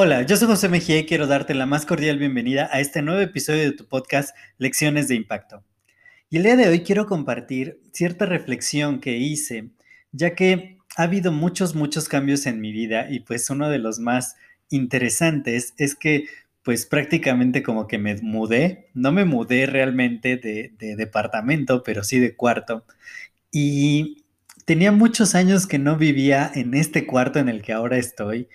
Hola, yo soy José Mejía y quiero darte la más cordial bienvenida a este nuevo episodio de tu podcast Lecciones de Impacto. Y el día de hoy quiero compartir cierta reflexión que hice, ya que ha habido muchos, muchos cambios en mi vida y pues uno de los más interesantes es que pues prácticamente como que me mudé, no me mudé realmente de, de departamento, pero sí de cuarto. Y tenía muchos años que no vivía en este cuarto en el que ahora estoy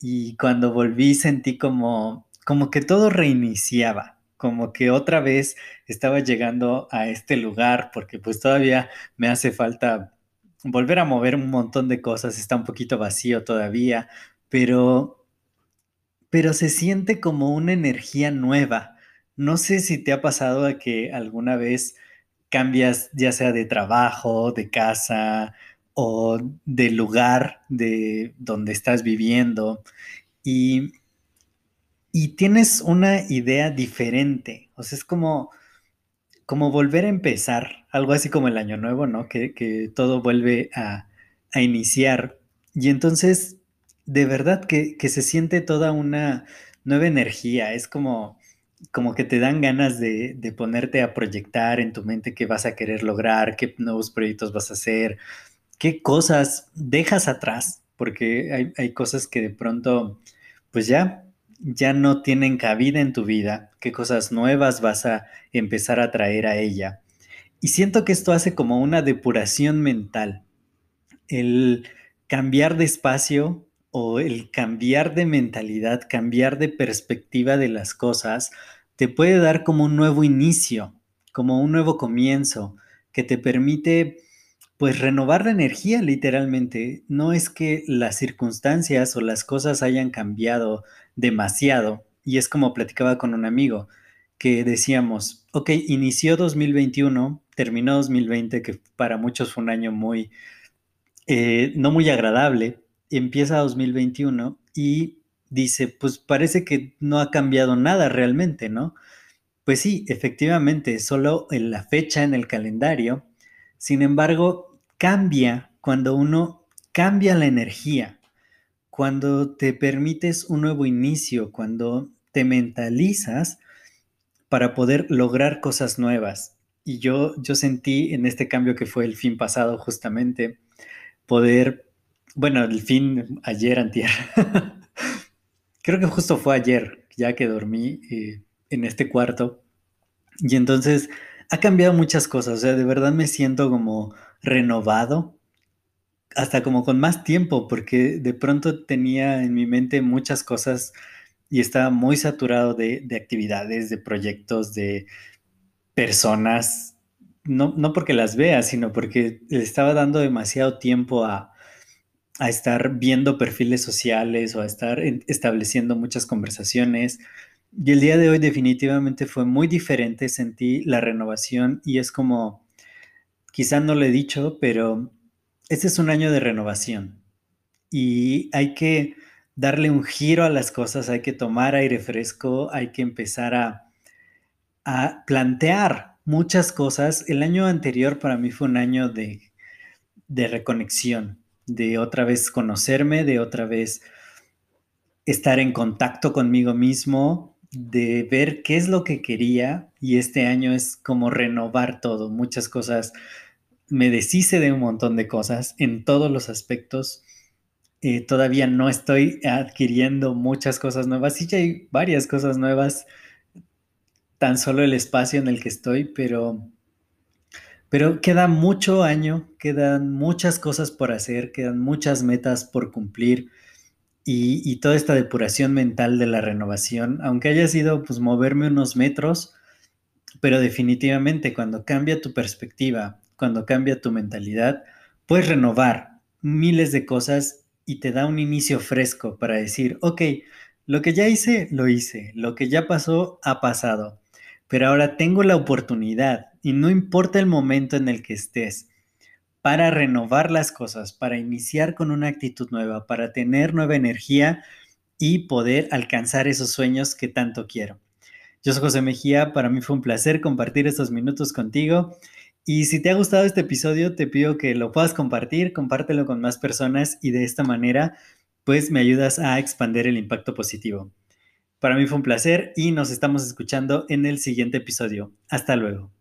y cuando volví sentí como, como que todo reiniciaba, como que otra vez estaba llegando a este lugar porque pues todavía me hace falta volver a mover un montón de cosas, está un poquito vacío todavía, pero pero se siente como una energía nueva. No sé si te ha pasado a que alguna vez cambias ya sea de trabajo, de casa o de lugar de donde estás viviendo y, y tienes una idea diferente. O sea, es como, como volver a empezar, algo así como el año nuevo, ¿no? Que, todo vuelve a, iniciar. Y entonces, de verdad que, que se siente toda una nueva energía. Es como como que te dan ganas de, ponerte a proyectar en tu mente qué vas a querer lograr, qué nuevos proyectos vas a hacer, qué cosas dejas atrás, porque hay, cosas que de pronto, pues ya, ya no tienen cabida en tu vida, qué cosas nuevas vas a empezar a traer a ella. Y siento que esto hace como una depuración mental, el cambiar de espacio o el cambiar de mentalidad, cambiar de perspectiva de las cosas, te puede dar como un nuevo inicio, como un nuevo comienzo, que te permite pues renovar la energía literalmente. No es que las circunstancias o las cosas hayan cambiado demasiado. Y es como platicaba con un amigo, que decíamos, ok, inició 2021, terminó 2020, que para muchos fue un año muy, eh, no muy agradable, empieza 2021 y dice, pues parece que no ha cambiado nada realmente, ¿no? Pues sí, efectivamente, solo en la fecha en el calendario. Sin embargo, cambia cuando uno cambia la energía, cuando te permites un nuevo inicio, cuando te mentalizas para poder lograr cosas nuevas. Y yo, yo sentí en este cambio que fue el fin pasado justamente, poder bueno, el fin ayer, antier. Creo que justo fue ayer, ya que dormí eh, en este cuarto. Y entonces ha cambiado muchas cosas. O sea, de verdad me siento como renovado, hasta como con más tiempo, porque de pronto tenía en mi mente muchas cosas y estaba muy saturado de, de actividades, de proyectos, de personas. No, no porque las vea, sino porque le estaba dando demasiado tiempo a, a estar viendo perfiles sociales o a estar estableciendo muchas conversaciones. Y el día de hoy definitivamente fue muy diferente, sentí la renovación y es como, quizá no lo he dicho, pero este es un año de renovación y hay que darle un giro a las cosas, hay que tomar aire fresco, hay que empezar a, a plantear muchas cosas. El año anterior para mí fue un año de, de reconexión, de otra vez conocerme, de otra vez estar en contacto conmigo mismo, de ver qué es lo que quería y este año es como renovar todo, muchas cosas, me deshice de un montón de cosas en todos los aspectos. Eh, todavía no estoy adquiriendo muchas cosas nuevas, sí ya hay varias cosas nuevas, tan solo el espacio en el que estoy, pero pero queda mucho año, quedan muchas cosas por hacer, quedan muchas metas por cumplir y, toda esta depuración mental de la renovación, aunque haya sido pues moverme unos metros, pero definitivamente cuando cambia tu perspectiva, cuando cambia tu mentalidad, puedes renovar miles de cosas y te da un inicio fresco para decir, ok, lo que ya hice, lo hice, lo que ya pasó, ha pasado, pero ahora tengo la oportunidad y no importa el momento en el que estés, para renovar las cosas, para iniciar con una actitud nueva, para tener nueva energía y poder alcanzar esos sueños que tanto quiero. Yo soy José Mejía, para mí fue un placer compartir estos minutos contigo y si te ha gustado este episodio, te pido que lo puedas compartir, compártelo con más personas y de esta manera, pues me ayudas a expandir el impacto positivo. Para mí fue un placer y nos estamos escuchando en el siguiente episodio. Hasta luego.